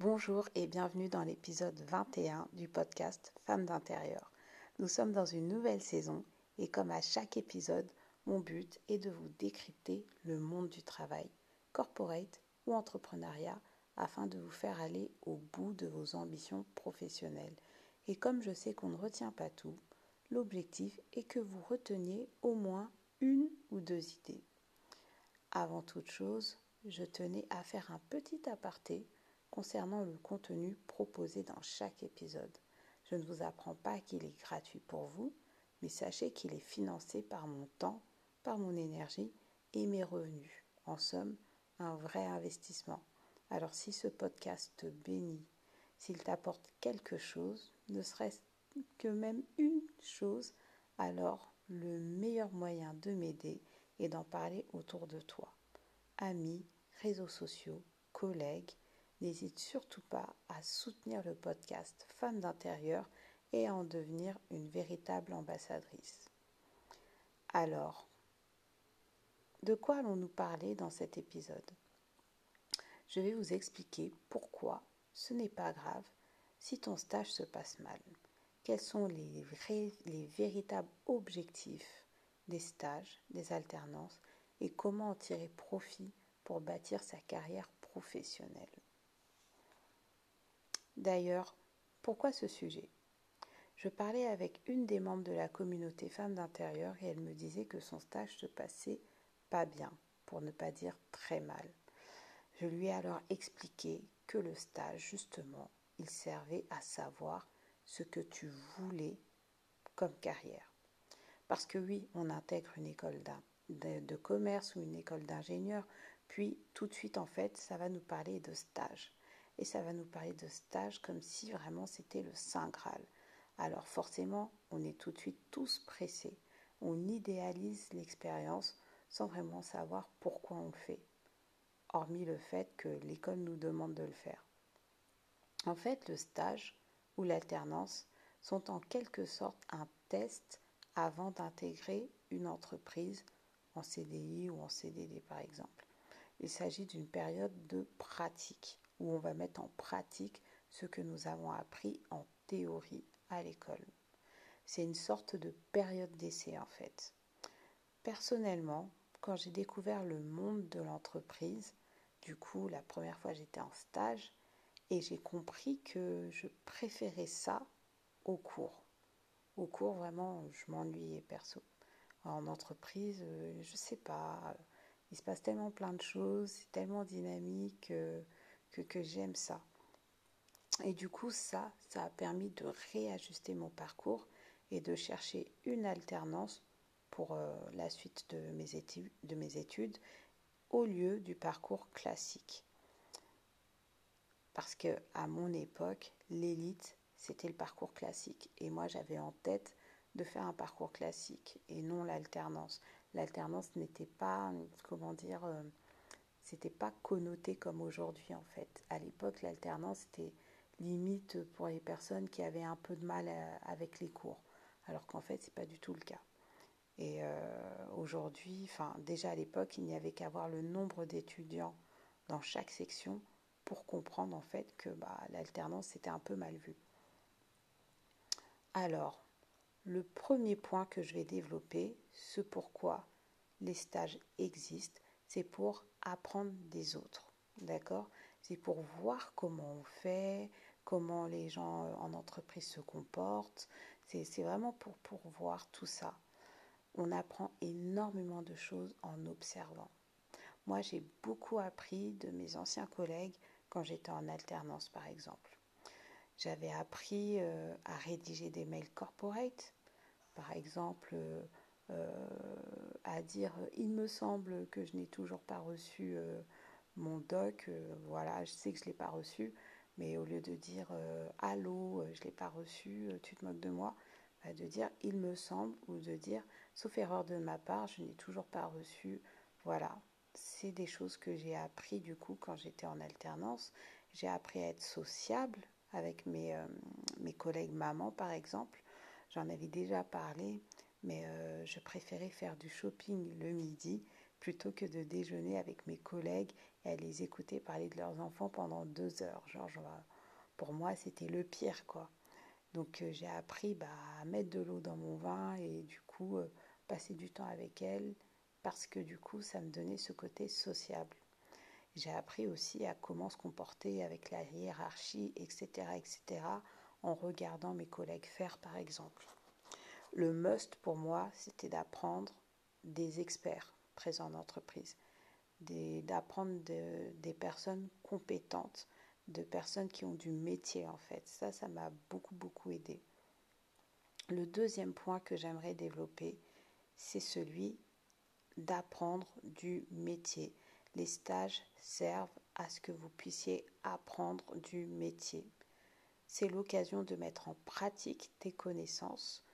Bonjour et bienvenue dans l'épisode 21 du podcast Femmes d'intérieur. Nous sommes dans une nouvelle saison et comme à chaque épisode, mon but est de vous décrypter le monde du travail, corporate ou entrepreneuriat, afin de vous faire aller au bout de vos ambitions professionnelles. Et comme je sais qu'on ne retient pas tout, l'objectif est que vous reteniez au moins une ou deux idées. Avant toute chose, je tenais à faire un petit aparté concernant le contenu proposé dans chaque épisode. Je ne vous apprends pas qu'il est gratuit pour vous, mais sachez qu'il est financé par mon temps, par mon énergie et mes revenus. En somme, un vrai investissement. Alors si ce podcast te bénit, s'il t'apporte quelque chose, ne serait-ce que même une chose, alors le meilleur moyen de m'aider est d'en parler autour de toi. Amis, réseaux sociaux, collègues, n'hésite surtout pas à soutenir le podcast Femmes d'intérieur et à en devenir une véritable ambassadrice. Alors, de quoi allons-nous parler dans cet épisode? Je vais vous expliquer pourquoi ce n'est pas grave si ton stage se passe mal. Quels sont les, les véritables objectifs des stages, des alternances et comment en tirer profit pour bâtir sa carrière professionnelle? D'ailleurs, pourquoi ce sujet? Je parlais avec une des membres de la communauté Femmes d'intérieur et elle me disait que son stage se passait pas bien, pour ne pas dire très mal. Je lui ai alors expliqué que le stage, justement, il servait à savoir ce que tu voulais comme carrière. Parce que oui, on intègre une école de, de commerce ou une école d'ingénieur, puis tout de suite, en fait, ça va nous parler de stage et ça va nous parler de stage comme si vraiment c'était le Saint Graal. Alors forcément, on est tout de suite tous pressés. On idéalise l'expérience sans vraiment savoir pourquoi on le fait, hormis le fait que l'école nous demande de le faire. En fait, le stage ou l'alternance sont en quelque sorte un test avant d'intégrer une entreprise en CDI ou en CDD par exemple. Il s'agit d'une période de pratique où on va mettre en pratique ce que nous avons appris en théorie à l'école. C'est une sorte de période d'essai en fait. Personnellement, quand j'ai découvert le monde de l'entreprise, du coup la première fois j'étais en stage et j'ai compris que je préférais ça au cours. Au cours vraiment je m'ennuyais perso. En entreprise, euh, je sais pas, il se passe tellement plein de choses, c'est tellement dynamique. Euh, que, j'aime ça. Et du coup, ça, ça a permis de réajuster mon parcours et de chercher une alternance pour euh, la suite de mes, études, de mes études au lieu du parcours classique. Parce que à mon époque, l'élite, c'était le parcours classique. Et moi, j'avais en tête de faire un parcours classique et non l'alternance. L'alternance n'était pas, comment dire, euh, c'était pas connoté comme aujourd'hui en fait. À l'époque, l'alternance était limite pour les personnes qui avaient un peu de mal avec les cours, alors qu'en fait, c'est pas du tout le cas. Et euh, aujourd'hui, enfin déjà à l'époque, il n'y avait qu'à voir le nombre d'étudiants dans chaque section pour comprendre en fait que bah, l'alternance c'était un peu mal vu. Alors, le premier point que je vais développer, ce pourquoi les stages existent, c'est pour apprendre des autres. D'accord? C'est pour voir comment on fait, comment les gens euh, en entreprise se comportent. C'est vraiment pour, pour voir tout ça. On apprend énormément de choses en observant. Moi, j'ai beaucoup appris de mes anciens collègues quand j'étais en alternance, par exemple. J'avais appris euh, à rédiger des mails corporate, par exemple, euh, à dire il me semble que je n'ai toujours pas reçu euh, mon doc, euh, voilà, je sais que je ne l'ai pas reçu, mais au lieu de dire allô, je ne l'ai pas reçu, tu te moques de moi, bah, de dire il me semble ou de dire sauf erreur de ma part, je n'ai toujours pas reçu, voilà. C'est des choses que j'ai appris du coup quand j'étais en alternance. J'ai appris à être sociable avec mes, mes collègues mamans par exemple. J'en avais déjà parlé mais euh, je préférais faire du shopping le midi plutôt que de déjeuner avec mes collègues et à les écouter parler de leurs enfants pendant deux heures. Genre, pour moi, c'était le pire, quoi. Donc, euh, j'ai appris bah, à mettre de l'eau dans mon vin et du coup, euh, passer du temps avec elles parce que du coup, ça me donnait ce côté sociable. J'ai appris aussi à comment se comporter avec la hiérarchie, etc., etc., en regardant mes collègues faire, par exemple. Le must pour moi, c'était d'apprendre des experts présents en entreprise, d'apprendre de, des personnes compétentes, de personnes qui ont du métier en fait. Ça, ça m'a beaucoup, beaucoup aidé. Le deuxième point que j'aimerais développer, c'est celui d'apprendre du métier. Les stages servent à ce que vous puissiez apprendre du métier. C'est l'occasion de mettre en pratique des connaissances.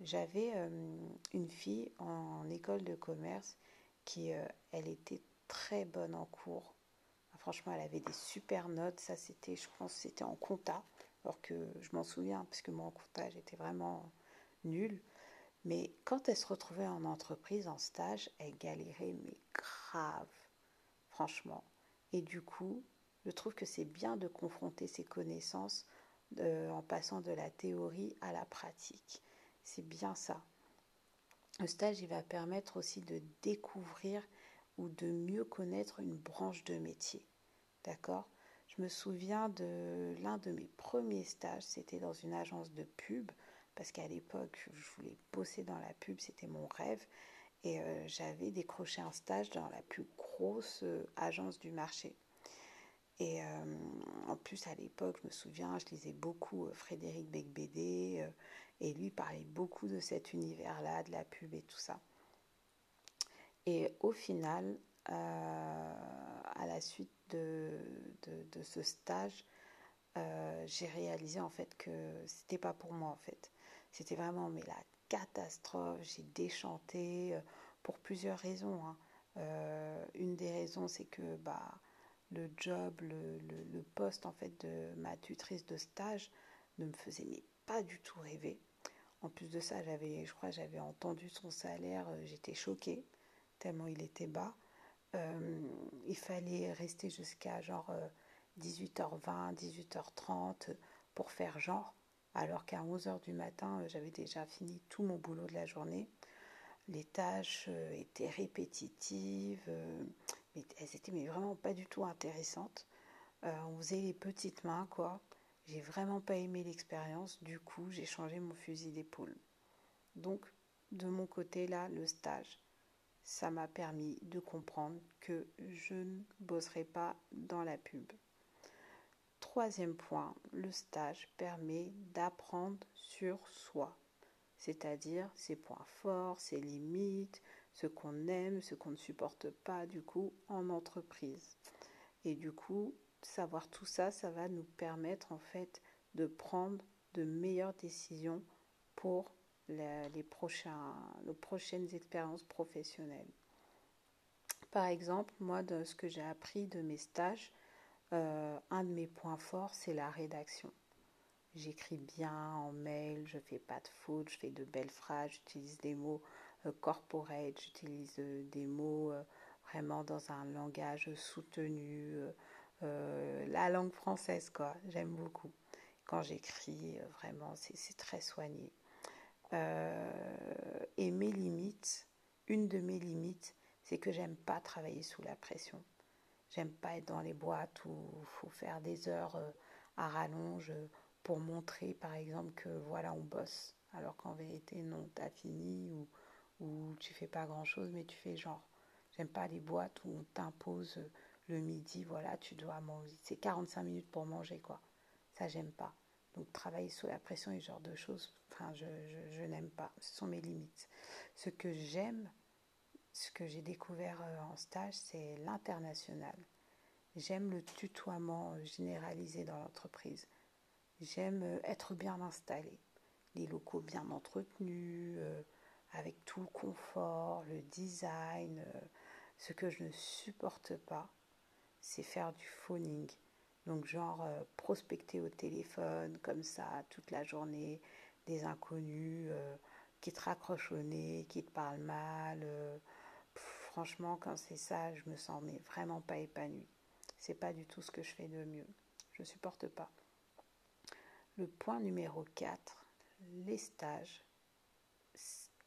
J'avais euh, une fille en école de commerce qui, euh, elle était très bonne en cours. Franchement, elle avait des super notes. Ça, c'était, je pense, c'était en compta. Alors que je m'en souviens, parce que moi, en compta, j'étais vraiment nulle. Mais quand elle se retrouvait en entreprise, en stage, elle galérait, mais grave, franchement. Et du coup, je trouve que c'est bien de confronter ses connaissances euh, en passant de la théorie à la pratique. C'est bien ça. Le stage, il va permettre aussi de découvrir ou de mieux connaître une branche de métier. D'accord? Je me souviens de l'un de mes premiers stages, c'était dans une agence de pub parce qu'à l'époque, je voulais bosser dans la pub, c'était mon rêve. Et euh, j'avais décroché un stage dans la plus grosse euh, agence du marché. Et euh, en plus, à l'époque, je me souviens, je lisais beaucoup Frédéric Becbédé, et lui parlait beaucoup de cet univers-là, de la pub et tout ça. Et au final, à la suite de, de, ce stage, j'ai réalisé en fait que c'était pas pour moi en fait. C'était vraiment mais la catastrophe. J'ai déchanté euh, pour plusieurs raisons. Hein. Euh, une des raisons, c'est que bah, le job, le, le, poste en fait de ma tutrice de stage ne me faisait pas du tout rêver. En plus de ça, j'avais, je crois, j'avais entendu son salaire, euh, j'étais choquée tellement il était bas. il fallait rester jusqu'à genre 18h20, 18h30 pour faire genre alors qu'à 11h du matin, euh, j'avais déjà fini tout mon boulot de la journée. Les tâches euh, étaient répétitives, euh, mais elles étaient vraiment pas du tout intéressantes. on faisait les petites mains, quoi. J'ai vraiment pas aimé l'expérience, du coup, j'ai changé mon fusil d'épaule. Donc, de mon côté, là, le stage, ça m'a permis de comprendre que je ne bosserai pas dans la pub. Troisième point, le stage permet d'apprendre sur soi, c'est-à-dire ses points forts, ses limites, ce qu'on aime, ce qu'on ne supporte pas du coup en entreprise. Et du coup, savoir tout ça, ça va nous permettre en fait de prendre de meilleures décisions pour les, les prochaines expériences professionnelles. Par exemple, moi, de ce que j'ai appris de mes stages, euh, un de mes points forts, c'est la rédaction. J'écris bien en mail, je fais pas de fautes, je fais de belles phrases, j'utilise des mots corporate, j'utilise euh, des mots vraiment dans un langage soutenu, la langue française, quoi. J'aime beaucoup. Quand j'écris, vraiment, c'est très soigné. et mes limites, une de mes limites, c'est que j'aime pas travailler sous la pression. J'aime pas être dans les boîtes où il faut faire des heures euh, à rallonge pour montrer par exemple que voilà on bosse alors qu'en vérité non t'as fini ou, ou tu fais pas grand chose mais tu fais genre j'aime pas les boîtes où on t'impose le midi voilà tu dois manger c'est 45 minutes pour manger quoi. Ça j'aime pas. Donc travailler sous la pression et ce genre de choses enfin je, je, je n'aime pas. Ce sont mes limites. Ce que j'aime ce que j'ai découvert euh, en stage, c'est l'international. J'aime le tutoiement euh, généralisé dans l'entreprise. J'aime euh, être bien installé, les locaux bien entretenus, avec tout le confort, le design. Ce que je ne supporte pas, c'est faire du phoning. Donc genre prospecter au téléphone comme ça toute la journée, des inconnus qui te raccrochent au nez, qui te parlent mal franchement, quand c'est ça, je me sens mais vraiment pas épanouie. C'est pas du tout ce que je fais de mieux. Je supporte pas. Le point numéro 4, les stages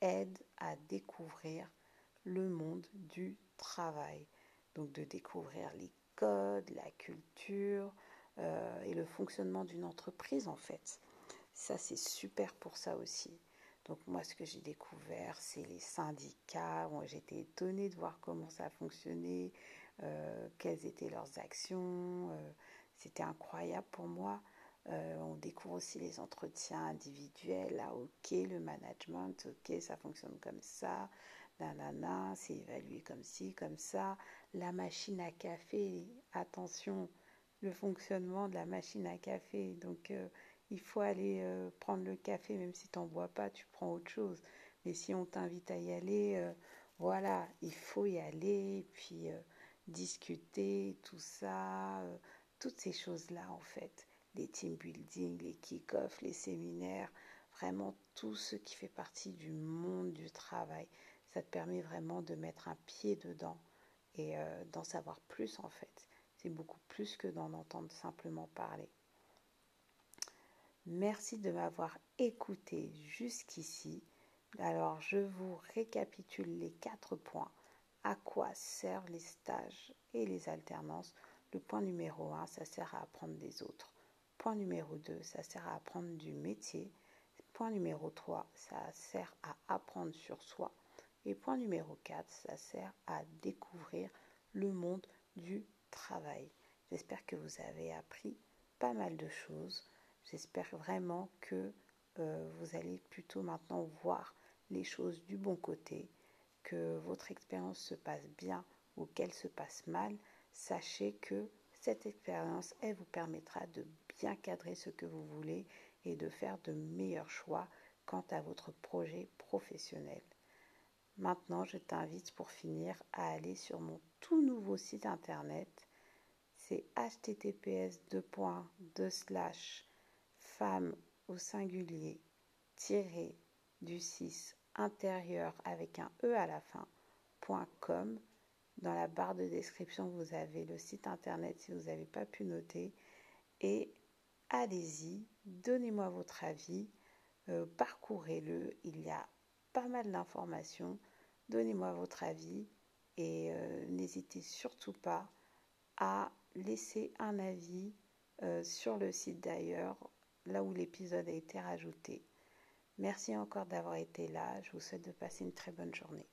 aident à découvrir le monde du travail. Donc de découvrir les codes, la culture euh, et le fonctionnement d'une entreprise en fait. Ça c'est super pour ça aussi. Donc moi, ce que j'ai découvert, c'est les syndicats. J'étais étonnée de voir comment ça fonctionnait, euh, quelles étaient leurs actions. Euh, c'était incroyable pour moi. Euh, on découvre aussi les entretiens individuels. Là, ok, le management, ok, ça fonctionne comme ça. Nanana, c'est évalué comme ci, comme ça. La machine à café, attention, le fonctionnement de la machine à café. Donc, il faut aller euh, prendre le café, même si tu n'en bois pas, tu prends autre chose. Mais si on t'invite à y aller, euh, voilà, il faut y aller, puis euh, discuter, tout ça, toutes ces choses-là en fait. Les team building, les kick-off, les séminaires, vraiment tout ce qui fait partie du monde du travail. Ça te permet vraiment de mettre un pied dedans et d'en savoir plus en fait. C'est beaucoup plus que d'en entendre simplement parler. Merci de m'avoir écouté jusqu'ici. Alors, je vous récapitule les quatre points. À quoi servent les stages et les alternances? Le point numéro 1, ça sert à apprendre des autres. Point numéro 2, ça sert à apprendre du métier. Point numéro 3, ça sert à apprendre sur soi. Et point numéro 4, ça sert à découvrir le monde du travail. J'espère que vous avez appris pas mal de choses. J'espère vraiment que euh, vous allez plutôt maintenant voir les choses du bon côté, que votre expérience se passe bien ou qu'elle se passe mal. Sachez que cette expérience, elle vous permettra de bien cadrer ce que vous voulez et de faire de meilleurs choix quant à votre projet professionnel. Maintenant, je t'invite pour finir à aller sur mon tout nouveau site internet. C'est https femme au singulier tiré du 6 intérieur avec un E à la fin, .com. Dans la barre de description, vous avez le site internet si vous n'avez pas pu noter. Et allez-y, donnez-moi votre avis, euh, parcourez-le, il y a pas mal d'informations. Donnez-moi votre avis et euh, n'hésitez surtout pas à laisser un avis euh, sur le site d'ailleurs là où l'épisode a été rajouté. Merci encore d'avoir été là. Je vous souhaite de passer une très bonne journée.